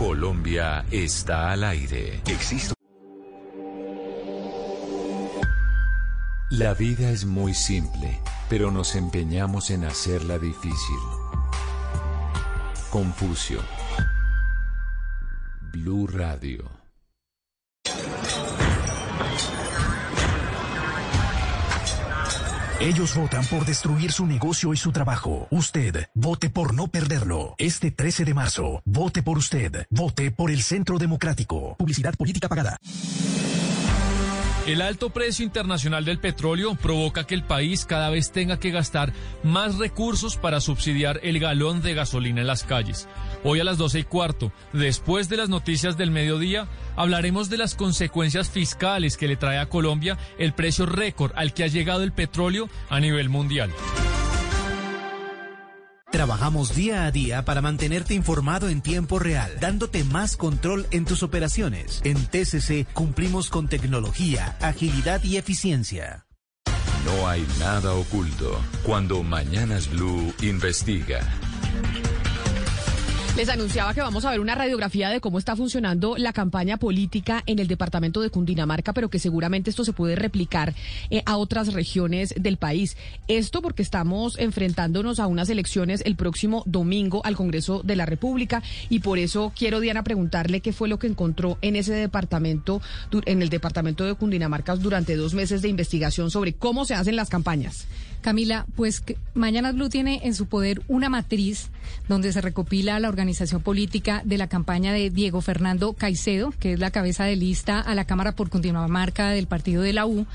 Colombia está al aire. Existe. La vida es muy simple, pero nos empeñamos en hacerla difícil. Confucio. Blue Radio. Ellos votan por destruir su negocio y su trabajo. Usted, vote por no perderlo. Este 13 de marzo, vote por usted. Vote por el Centro Democrático. Publicidad política pagada. El alto precio internacional del petróleo provoca que el país cada vez tenga que gastar más recursos para subsidiar el galón de gasolina en las calles. Hoy a las 12 y cuarto, después de las noticias del mediodía, hablaremos de las consecuencias fiscales que le trae a Colombia el precio récord al que ha llegado el petróleo a nivel mundial. Trabajamos día a día para mantenerte informado en tiempo real, dándote más control en tus operaciones. En TCC cumplimos con tecnología, agilidad y eficiencia. No hay nada oculto cuando Mañanas Blue investiga. Les anunciaba que vamos a ver una radiografía de cómo está funcionando la campaña política en el departamento de Cundinamarca, pero que seguramente esto se puede replicar eh, a otras regiones del país. Esto porque estamos enfrentándonos a unas elecciones el próximo domingo al Congreso de la República y por eso quiero, Diana, preguntarle qué fue lo que encontró en ese departamento, en el departamento de Cundinamarca durante dos meses de investigación sobre cómo se hacen las campañas. Camila, pues Mañana Blue tiene en su poder una matriz donde se recopila la organización política de la campaña de Diego Fernando Caicedo, que es la cabeza de lista a la Cámara por Cundinamarca del partido de la U.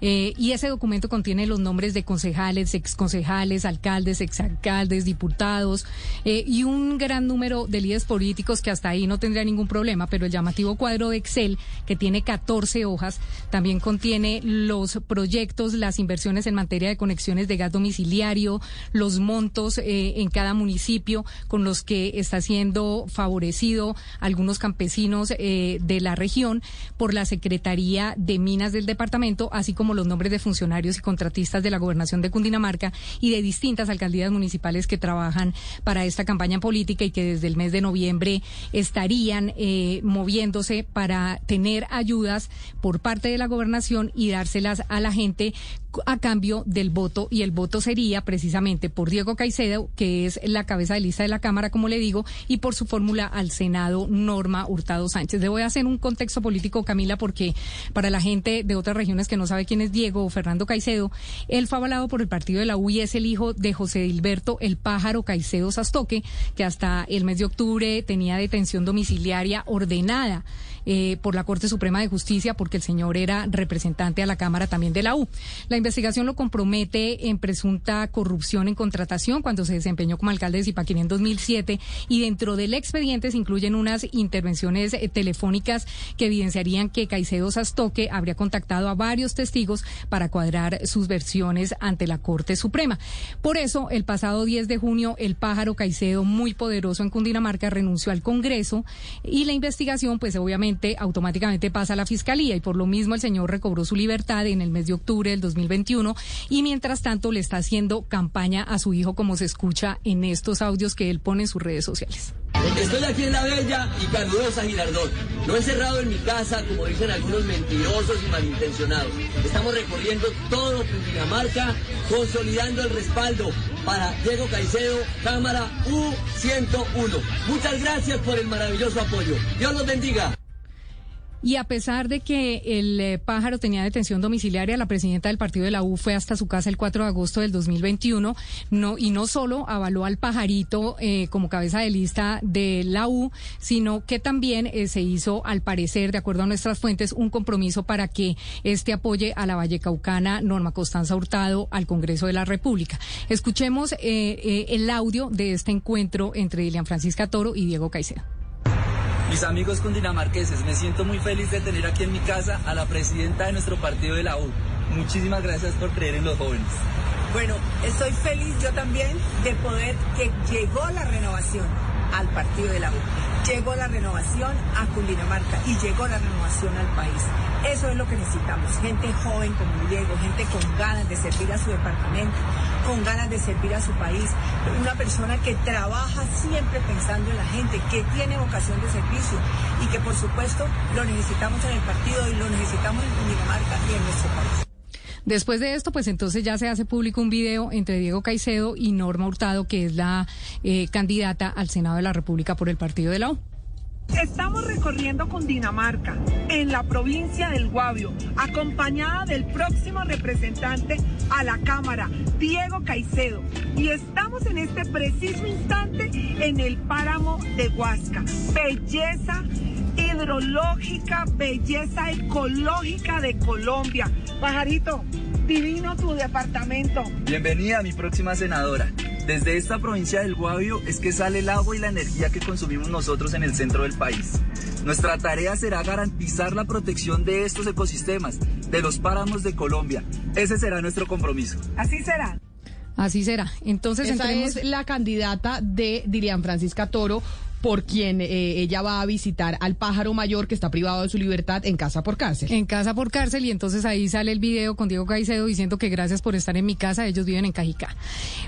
Eh, y ese documento contiene los nombres de concejales, exconcejales, alcaldes, exalcaldes, diputados eh, y un gran número de líderes políticos que hasta ahí no tendría ningún problema, pero el llamativo cuadro de Excel, que tiene 14 hojas, también contiene los proyectos, las inversiones en materia de conexión de gas domiciliario, los montos eh, en cada municipio con los que está siendo favorecido algunos campesinos eh, de la región por la Secretaría de Minas del departamento, así como los nombres de funcionarios y contratistas de la gobernación de Cundinamarca y de distintas alcaldías municipales que trabajan para esta campaña política y que desde el mes de noviembre estarían eh, moviéndose para tener ayudas por parte de la gobernación y dárselas a la gente a cambio del voto y el voto sería precisamente por Diego Caicedo, que es la cabeza de lista de la Cámara, como le digo, y por su fórmula al Senado Norma Hurtado Sánchez. Le voy a hacer un contexto político, Camila, porque para la gente de otras regiones que no sabe quién es Diego o Fernando Caicedo, él fue avalado por el partido de la U y es el hijo de José Dilberto El Pájaro Caicedo Sastoque, que hasta el mes de octubre tenía detención domiciliaria ordenada. Eh, por la Corte Suprema de Justicia porque el señor era representante a la Cámara también de la U. La investigación lo compromete en presunta corrupción en contratación cuando se desempeñó como alcalde de Zipaquirá en 2007 y dentro del expediente se incluyen unas intervenciones eh, telefónicas que evidenciarían que Caicedo Sastoque habría contactado a varios testigos para cuadrar sus versiones ante la Corte Suprema. Por eso, el pasado 10 de junio, el pájaro Caicedo, muy poderoso en Cundinamarca, renunció al Congreso y la investigación, pues obviamente, automáticamente pasa a la fiscalía y por lo mismo el señor recobró su libertad en el mes de octubre del 2021 y mientras tanto le está haciendo campaña a su hijo como se escucha en estos audios que él pone en sus redes sociales. Estoy aquí en la bella y calurosa Girardot, no encerrado en mi casa como dicen algunos mentirosos y malintencionados. Estamos recorriendo todo Cundinamarca, consolidando el respaldo para Diego Caicedo, Cámara U101. Muchas gracias por el maravilloso apoyo. Dios los bendiga. Y a pesar de que el eh, pájaro tenía detención domiciliaria, la presidenta del partido de la U fue hasta su casa el 4 de agosto del 2021 no, y no solo avaló al pajarito eh, como cabeza de lista de la U, sino que también eh, se hizo, al parecer, de acuerdo a nuestras fuentes, un compromiso para que este apoye a la Vallecaucana Norma Constanza Hurtado al Congreso de la República. Escuchemos el audio de este encuentro entre Lilian Francisca Toro y Diego Caicedo. Mis amigos cundinamarqueses, me siento muy feliz de tener aquí en mi casa a la presidenta de nuestro partido de la U. Muchísimas gracias por creer en los jóvenes. Bueno, estoy feliz yo también de poder que llegó la renovación al partido de la U. Llegó la renovación a Cundinamarca y llegó la renovación al país. Eso es lo que necesitamos, gente joven como Diego, gente con ganas de servir a su departamento, con ganas de servir a su país, una persona que trabaja siempre pensando en la gente, que tiene vocación de servicio y que por supuesto lo necesitamos en el partido y lo necesitamos en Cundinamarca y en nuestro país. Después de esto, pues entonces ya se hace público un video entre Diego Caicedo y Norma Hurtado, que es la eh, candidata al Senado de la República por el partido de la U. Estamos recorriendo con Dinamarca, en la provincia del Guavio, acompañada del próximo representante a la Cámara, Diego Caicedo. Y estamos en este preciso instante en el páramo de Huasca. Belleza hidrológica, belleza ecológica de Colombia. Pajarito, divino tu departamento. Bienvenida, mi próxima senadora. Desde esta provincia del Guavio es que sale el agua y la energía que consumimos nosotros en el centro del país. Nuestra tarea será garantizar la protección de estos ecosistemas, de los páramos de Colombia. Ese será nuestro compromiso. Así será. Así será. Entonces, Esa es la candidata de Dilian Francisca Toro, por quien eh, ella va a visitar al pájaro mayor que está privado de su libertad en casa por cárcel. En casa por cárcel y entonces ahí sale el video con Diego Caicedo diciendo que gracias por estar en mi casa, ellos viven en Cajicá.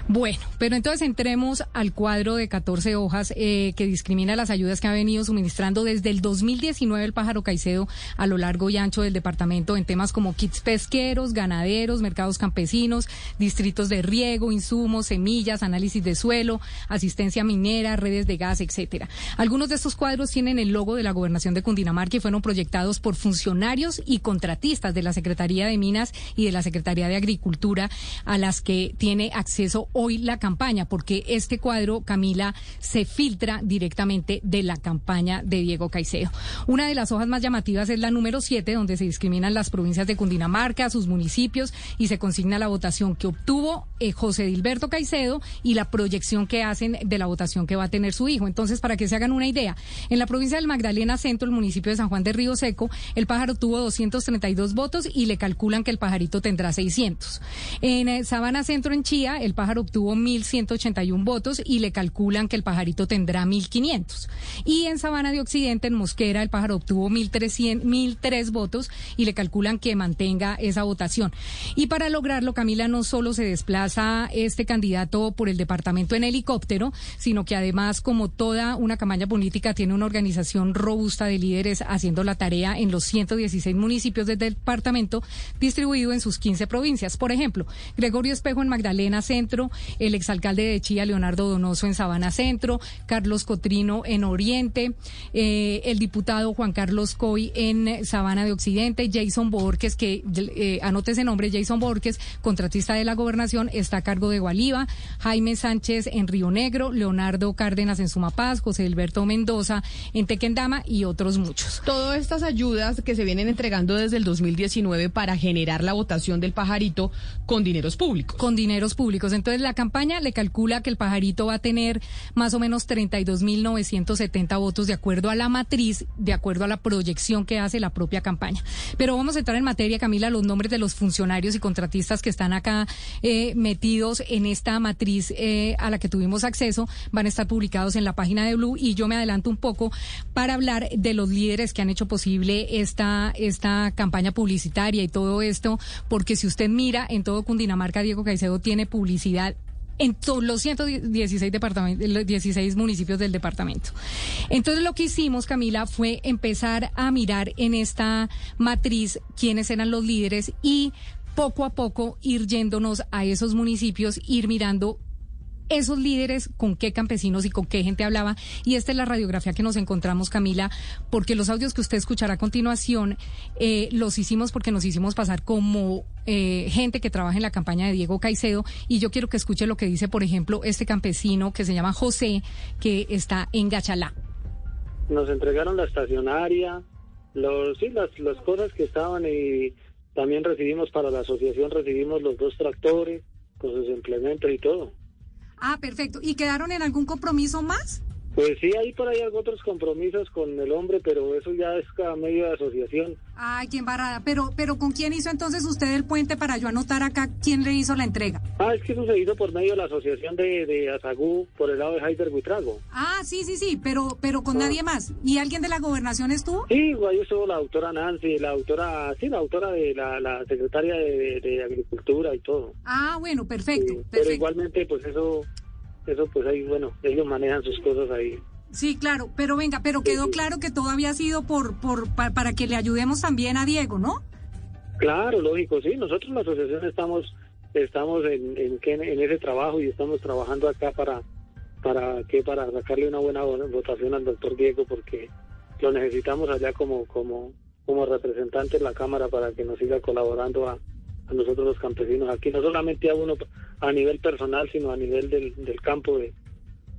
Bueno, pero entonces entremos al cuadro de 14 hojas eh, que discrimina las ayudas que ha venido suministrando desde el 2019 el pájaro Caicedo a lo largo y ancho del departamento en temas como kits pesqueros, ganaderos, mercados campesinos, distritos de riego, insumos, semillas, análisis de suelo, asistencia minera, redes de gas, etcétera. Algunos de estos cuadros tienen el logo de la gobernación de Cundinamarca y fueron proyectados por funcionarios y contratistas de la Secretaría de Minas y de la Secretaría de Agricultura a las que tiene acceso hoy la campaña, porque este cuadro, Camila, se filtra directamente de la campaña de Diego Caicedo. Una de las hojas más llamativas es la número 7, donde se discriminan las provincias de Cundinamarca, sus municipios y se consigna la votación que obtuvo eh, José Dilberto Caicedo y la proyección que hacen de la votación que va a tener su hijo. Entonces, para que se hagan una idea, en la provincia del Magdalena Centro, el municipio de San Juan de Río Seco, el pájaro tuvo 232 votos y le calculan que el pajarito tendrá 600. En eh, Sabana Centro, en Chía, el pájaro obtuvo 1.181 votos y le calculan que el pajarito tendrá 1.500. Y en Sabana de Occidente, en Mosquera, el pájaro obtuvo 1.003 votos y le calculan que mantenga esa votación. Y para lograrlo, Camila, no solo se desplaza este candidato por el departamento en helicóptero, sino que además, como toda una campaña política, tiene una organización robusta de líderes haciendo la tarea en los 116 municipios del departamento, distribuido en sus 15 provincias. Por ejemplo, Gregorio Espejo en Magdalena Centro, el exalcalde de Chía, Leonardo Donoso en Sabana Centro, Carlos Cotrino en Oriente, eh, el diputado Juan Carlos Coy en Sabana de Occidente, Jason Borges, que eh, anote ese nombre, Jason Borges, contratista de la gobernación, está a cargo de Gualiva, Jaime Sánchez en Río Negro, Leonardo Cárdenas en Sumapaz, José Alberto Mendoza en Tequendama y otros muchos. Todas estas ayudas que se vienen entregando desde el 2019 para generar la votación del pajarito con dineros públicos. Con dineros públicos. Entonces la campaña le calcula que el pajarito va a tener más o menos 32.970 votos de acuerdo a la matriz, de acuerdo a la proyección que hace la propia campaña. Pero vamos a entrar en materia, Camila, los nombres de los funcionarios y contratistas que están acá eh, metidos en esta matriz eh, a la que tuvimos acceso van a estar publicados en la página de Y yo me adelanto un poco para hablar de los líderes que han hecho posible esta, esta campaña publicitaria y todo esto, porque si usted mira en todo Cundinamarca, Diego Caicedo tiene publicidad en todos los 116 departamentos, 16 municipios del departamento. Entonces lo que hicimos, Camila, fue empezar a mirar en esta matriz quiénes eran los líderes y poco a poco ir yéndonos a esos municipios, ir mirando esos líderes, con qué campesinos y con qué gente hablaba. Y esta es la radiografía que nos encontramos, Camila, porque los audios que usted escuchará a continuación eh, los hicimos porque nos hicimos pasar como eh, gente que trabaja en la campaña de Diego Caicedo. Y yo quiero que escuche lo que dice, por ejemplo, este campesino que se llama José, que está en Gachalá. Nos entregaron la estacionaria, los, sí, las, las cosas que estaban y también recibimos para la asociación, recibimos los dos tractores con sus implementos y todo. Ah, perfecto. ¿Y quedaron en algún compromiso más? Pues sí, hay por ahí otros compromisos con el hombre, pero eso ya es cada medio de asociación. Ay, qué embarrada. Pero, pero ¿con quién hizo entonces usted el puente para yo anotar acá quién le hizo la entrega? Ah, es que eso se hizo por medio de la asociación de, de Azagú, por el lado de Heider Buitrago. Ah, sí, sí, sí, pero, pero con nadie más. ¿Y alguien de la gobernación estuvo? Sí, ahí estuvo la doctora Nancy, la autora, sí, la autora de la, la secretaria de, de Agricultura y todo. Ah, bueno, perfecto, Sí, perfecto. Pero igualmente, pues eso, eso pues ahí, bueno, ellos manejan sus cosas ahí. Sí, claro, pero venga, pero quedó claro que todo había sido por, por, pa- para que le ayudemos también a Diego, ¿no? Claro, lógico, sí. Nosotros la asociación estamos estamos en, en, en ese trabajo y estamos trabajando acá para para que para sacarle una buena vo- votación al doctor Diego porque lo necesitamos allá como como como representante en la cámara para que nos siga colaborando a, a nosotros los campesinos aquí no solamente a uno a nivel personal sino a nivel del, del campo de,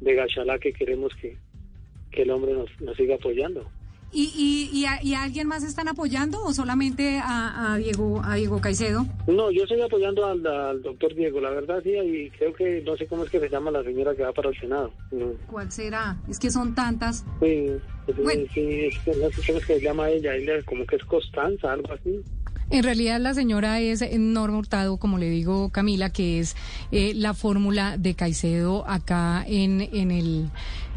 de Gachalá que queremos que, que el hombre nos, nos siga apoyando. ¿Y, y, y, a, y a alguien más están apoyando o solamente a, a Diego a Diego Caicedo? No, yo estoy apoyando al, al doctor Diego, la verdad sí, y creo que no sé cómo es que se llama la señora que va para el Senado. No. ¿Cuál será? Es que son tantas. Sí, Bueno. sí, es que no sé cómo es que se llama ella, ella como que es Constanza, algo así. En realidad la señora es Norma Hurtado, como le digo Camila, que es eh, la fórmula de Caicedo acá en, en el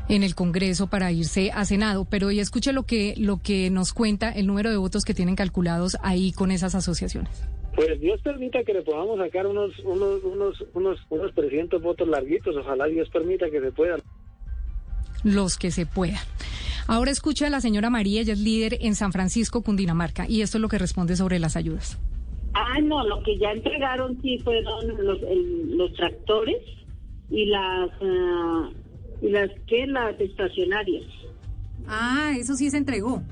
en el Congreso para irse a Senado, pero y escuche lo que lo que nos cuenta el número de votos que tienen calculados ahí con esas asociaciones. Pues Dios permita que le podamos sacar unos unos unos unos unos 300 votos larguitos, ojalá Dios permita que se pueda. los que se puedan. Ahora escucha a la señora María, ella es líder en San Francisco, Cundinamarca, y esto es lo que responde sobre las ayudas. Ah, no, lo que ya entregaron sí fueron los, el- los tractores y las, ah, y las, ¿qué? Las estacionarias. Ah, eso sí se entregó.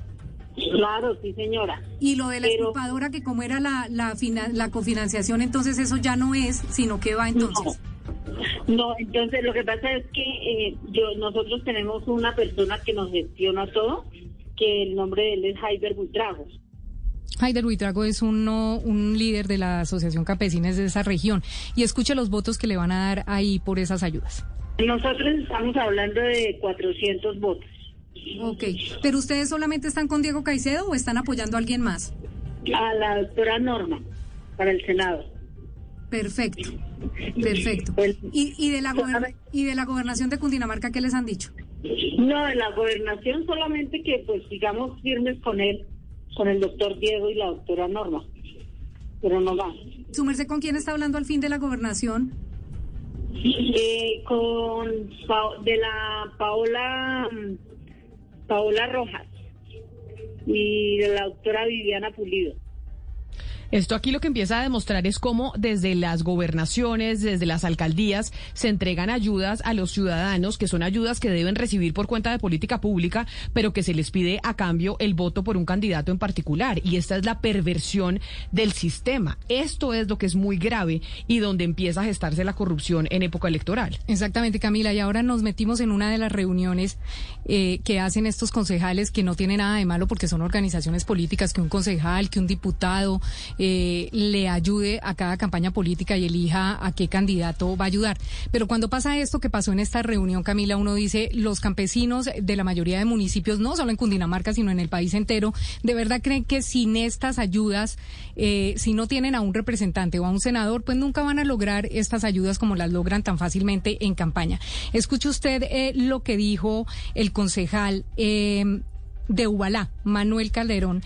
Claro, sí, señora. Y lo de la Pero- que como era la, la, fina- la cofinanciación, entonces eso ya no es, sino que va entonces. No, entonces lo que pasa es que eh, yo nosotros tenemos una persona que nos gestiona todo, que el nombre de él es Jaiber Buitrago. Haider Buitrago es uno, un líder de la Asociación Campesines de esa región. Y escuche los votos que le van a dar ahí por esas ayudas. Nosotros estamos hablando de 400 votos. Ok, pero ustedes solamente están con Diego Caicedo o están apoyando a alguien más? A la doctora Norma, para el Senado. Perfecto, perfecto. ¿Y, y, de la ¿Y de la gobernación de Cundinamarca qué les han dicho? No, de la gobernación solamente que pues sigamos firmes con él, con el doctor Diego y la doctora Norma. Pero no más. ¿Su merced con quién está hablando al fin de la gobernación? Eh, con de la Paola mm, Paola Rojas y de la doctora Viviana Pulido. Esto aquí lo que empieza a demostrar es cómo desde las gobernaciones, desde las alcaldías, se entregan ayudas a los ciudadanos, que son ayudas que deben recibir por cuenta de política pública, pero que se les pide a cambio el voto por un candidato en particular. Y esta es la perversión del sistema. Esto es lo que es muy grave y donde empieza a gestarse la corrupción en época electoral. Exactamente, Camila. Y ahora nos metimos en una de las reuniones eh, que hacen estos concejales, que no tiene nada de malo porque son organizaciones políticas, que un concejal, que un diputado le ayude a cada campaña política y elija a qué candidato va a ayudar. Pero cuando pasa esto que pasó en esta reunión, Camila, uno dice, los campesinos de la mayoría de municipios, no solo en Cundinamarca, sino en el país entero, ¿de verdad creen que sin estas ayudas, eh, si no tienen a un representante o a un senador, pues nunca van a lograr estas ayudas como las logran tan fácilmente en campaña? Escuche usted eh, lo que dijo el concejal eh, de Ubalá, Manuel Calderón,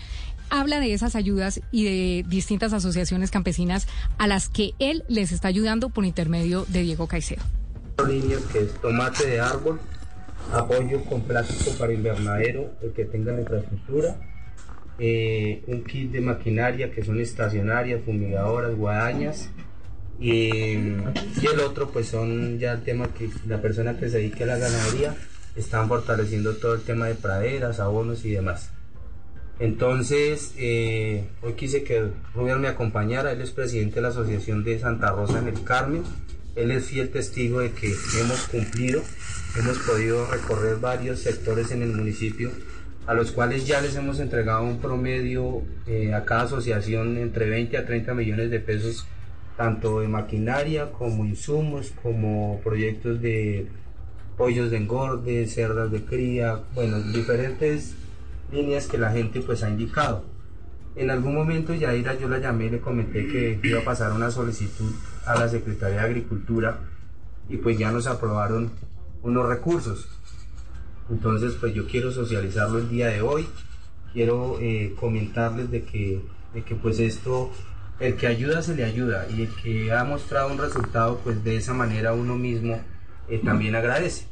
habla de esas ayudas y de distintas asociaciones campesinas a las que él les está ayudando por intermedio de Diego Caicedo. líneas que es tomate de árbol, apoyo con plástico para invernadero, el que tenga la infraestructura, eh, un kit de maquinaria que son estacionarias, fumigadoras, guadañas, y, y el otro pues son ya el tema que la persona que se dedique a la ganadería están fortaleciendo todo el tema de praderas, abonos y demás. Entonces, eh, hoy quise que Rubén me acompañara, él es presidente de la Asociación de Santa Rosa en el Carmen, él es fiel testigo de que hemos cumplido, hemos podido recorrer varios sectores en el municipio, a los cuales ya les hemos entregado un promedio eh, a cada asociación entre 20 a 30 millones de pesos, tanto de maquinaria como insumos, como proyectos de pollos de engorde, cerdas de cría, bueno, diferentes líneas que la gente pues ha indicado. En algún momento Yaira yo la llamé y le comenté que iba a pasar una solicitud a la Secretaría de Agricultura y pues ya nos aprobaron unos recursos. Entonces pues yo quiero socializarlo el día de hoy, quiero eh, comentarles de que, de que pues esto, el que ayuda se le ayuda y el que ha mostrado un resultado pues de esa manera uno mismo eh, también agradece.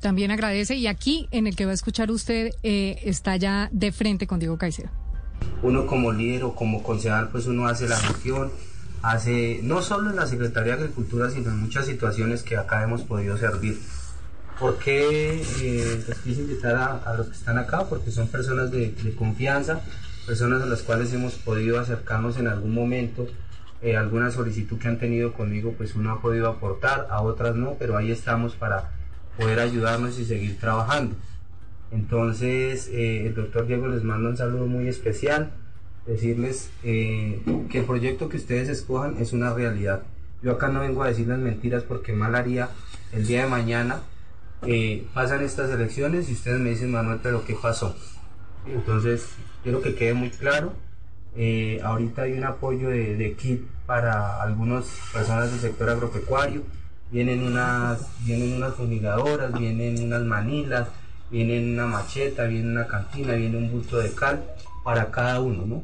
También agradece y aquí en el que va a escuchar usted eh, está ya de frente con Diego Caicedo. Uno como líder o como concejal pues uno hace la gestión, hace no solo en la Secretaría de Agricultura sino en muchas situaciones que acá hemos podido servir. ¿Por qué eh, les quise invitar a, los que están acá? Porque son personas de, de, confianza, personas a las cuales hemos podido acercarnos en algún momento. Eh, alguna solicitud que han tenido conmigo, pues uno ha podido aportar, a otras no, pero ahí estamos para poder ayudarnos y seguir trabajando. Entonces, eh, el doctor Diego les manda un saludo muy especial, decirles eh, que el proyecto que ustedes escojan es una realidad. Yo acá no vengo a decirles mentiras porque mal haría el día de mañana. Eh, pasan estas elecciones y ustedes me dicen, Manuel, pero ¿qué pasó? Entonces, quiero que quede muy claro. ahorita hay un apoyo de, de kit para algunas personas del sector agropecuario vienen unas, vienen unas fumigadoras, vienen unas manilas, vienen una macheta, viene una cantina, viene un bulto de cal para cada uno, ¿no?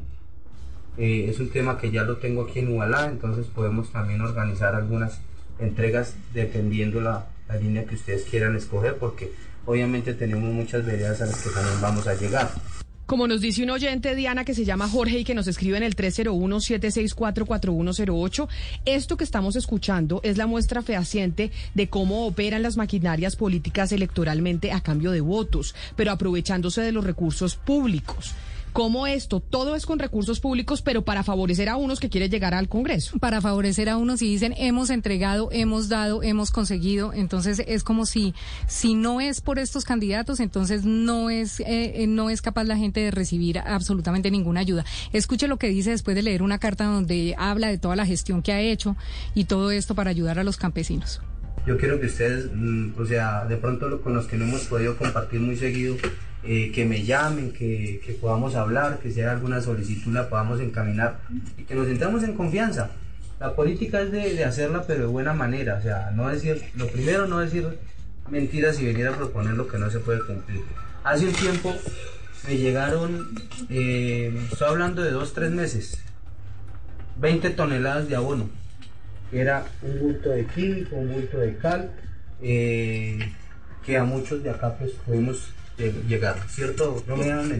Eh, es un tema que ya lo tengo aquí en Ubalá, entonces podemos también organizar algunas entregas dependiendo la, la línea que ustedes quieran escoger, porque obviamente tenemos muchas veredas a las que también vamos a llegar. Como nos dice un oyente, Diana, que se llama Jorge y que nos escribe en el 301-764-4108, esto que estamos escuchando es la muestra fehaciente de cómo operan las maquinarias políticas electoralmente a cambio de votos, pero aprovechándose de los recursos públicos cómo esto, todo es con recursos públicos, pero para favorecer a unos que quieren llegar al Congreso. Para favorecer a unos y dicen hemos entregado, hemos dado, hemos conseguido. Entonces es como si, si no es por estos candidatos, entonces no es, eh, eh, no es capaz la gente de recibir absolutamente ninguna ayuda. Escuche lo que dice después de leer una carta donde habla de toda la gestión que ha hecho y todo esto para ayudar a los campesinos. Yo quiero que ustedes, mm, o sea, de pronto con los que no hemos podido compartir muy seguido, eh, que me llamen, que, que, podamos hablar, que si hay alguna solicitud la podamos encaminar y que nos sentamos en confianza. La política es de, hacerla pero de buena manera, o sea, no decir, lo primero no decir mentiras y venir a proponer lo que no se puede cumplir. Hace un tiempo me llegaron, eh, estoy hablando de dos, tres meses, 20 toneladas de abono, era un bulto de químico, un bulto de cal, eh, que a muchos de acá pues pudimos llegar, ¿cierto?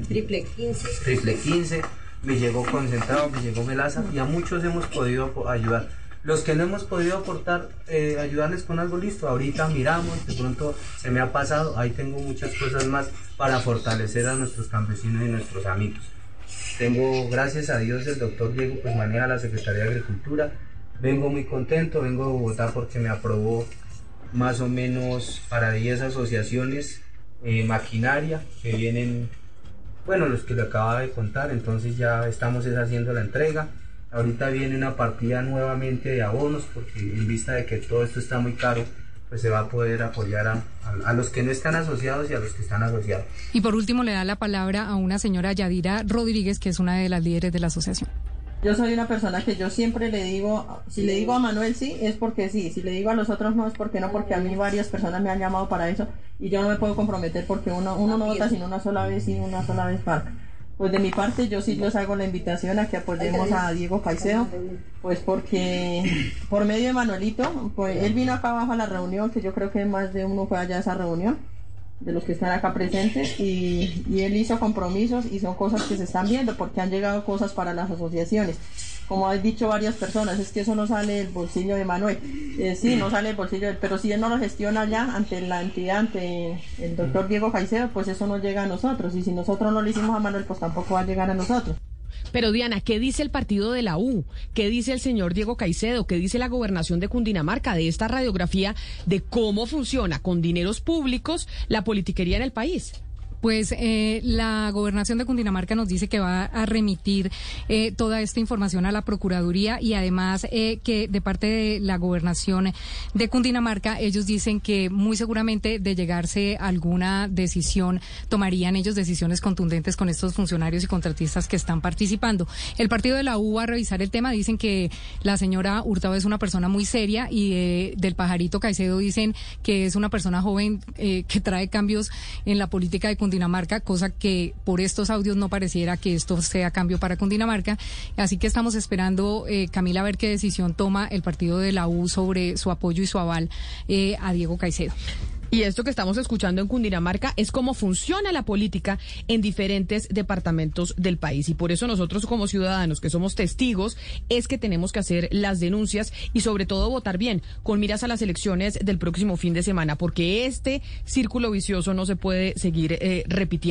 Triple 15. Triple 15, me llegó concentrado, me llegó melaza y a muchos hemos podido ayudar. Los que no hemos podido aportar, eh, ayudarles con algo listo, ahorita miramos, de pronto se me ha pasado, ahí tengo muchas cosas más para fortalecer a nuestros campesinos y nuestros amigos. Tengo, gracias a Dios, el doctor Diego pues maneja la Secretaría de Agricultura. Vengo muy contento, vengo de Bogotá porque me aprobó más o menos para 10 asociaciones eh, maquinaria que vienen, bueno, los que le acaba de contar, entonces ya estamos haciendo la entrega. Ahorita viene una partida nuevamente de abonos porque en vista de que todo esto está muy caro, pues se va a poder apoyar a, a, los que no están asociados y a los que están asociados. Y por último le da la palabra a una señora Yadira Rodríguez, que es una de las líderes de la asociación. Yo soy una persona que yo siempre le digo, si le digo a Manuel sí, es porque sí, si le digo a los otros no, es porque no, porque a mí varias personas me han llamado para eso y yo no me puedo comprometer porque uno, uno no vota sino una sola vez y una sola vez marca. Pues de mi parte yo sí les hago la invitación a que apoyemos a Diego Caicedo, pues porque por medio de Manuelito, pues él vino acá abajo a la reunión, que yo creo que más de uno fue allá a esa reunión de los que están acá presentes y, y, él hizo compromisos y son cosas que se están viendo porque han llegado cosas para las asociaciones. Como han dicho varias personas, es que eso no sale del bolsillo de Manuel. Eh, sí, no sale del bolsillo, de, pero si él no lo gestiona ya ante la entidad, ante el doctor Diego Caicedo, pues eso no llega a nosotros. Y si nosotros no lo hicimos a Manuel, pues tampoco va a llegar a nosotros. Pero Diana, ¿qué dice el partido de la U? ¿Qué dice el señor Diego Caicedo? ¿Qué dice la gobernación de Cundinamarca de esta radiografía de cómo funciona con dineros públicos la politiquería en el país? Pues eh, la gobernación de Cundinamarca nos dice que va a remitir eh, toda esta información a la Procuraduría y además eh, que de parte de la gobernación de Cundinamarca ellos dicen que muy seguramente de llegarse alguna decisión tomarían ellos decisiones contundentes con estos funcionarios y contratistas que están participando. El partido de la U va a revisar el tema, dicen que la señora Hurtado es una persona muy seria y eh, del pajarito Caicedo dicen que es una persona joven eh, que trae cambios en la política de Cundinamarca, cosa que por estos audios no pareciera que esto sea cambio para Cundinamarca. Así que estamos esperando, eh, Camila, a ver qué decisión toma el partido de la U sobre su apoyo y su aval eh, a Diego Caicedo. Y esto que estamos escuchando en Cundinamarca es cómo funciona la política en diferentes departamentos del país. Y por eso nosotros como ciudadanos que somos testigos es que tenemos que hacer las denuncias y sobre todo votar bien con miras a las elecciones del próximo fin de semana, porque este círculo vicioso no se puede seguir eh, repitiendo.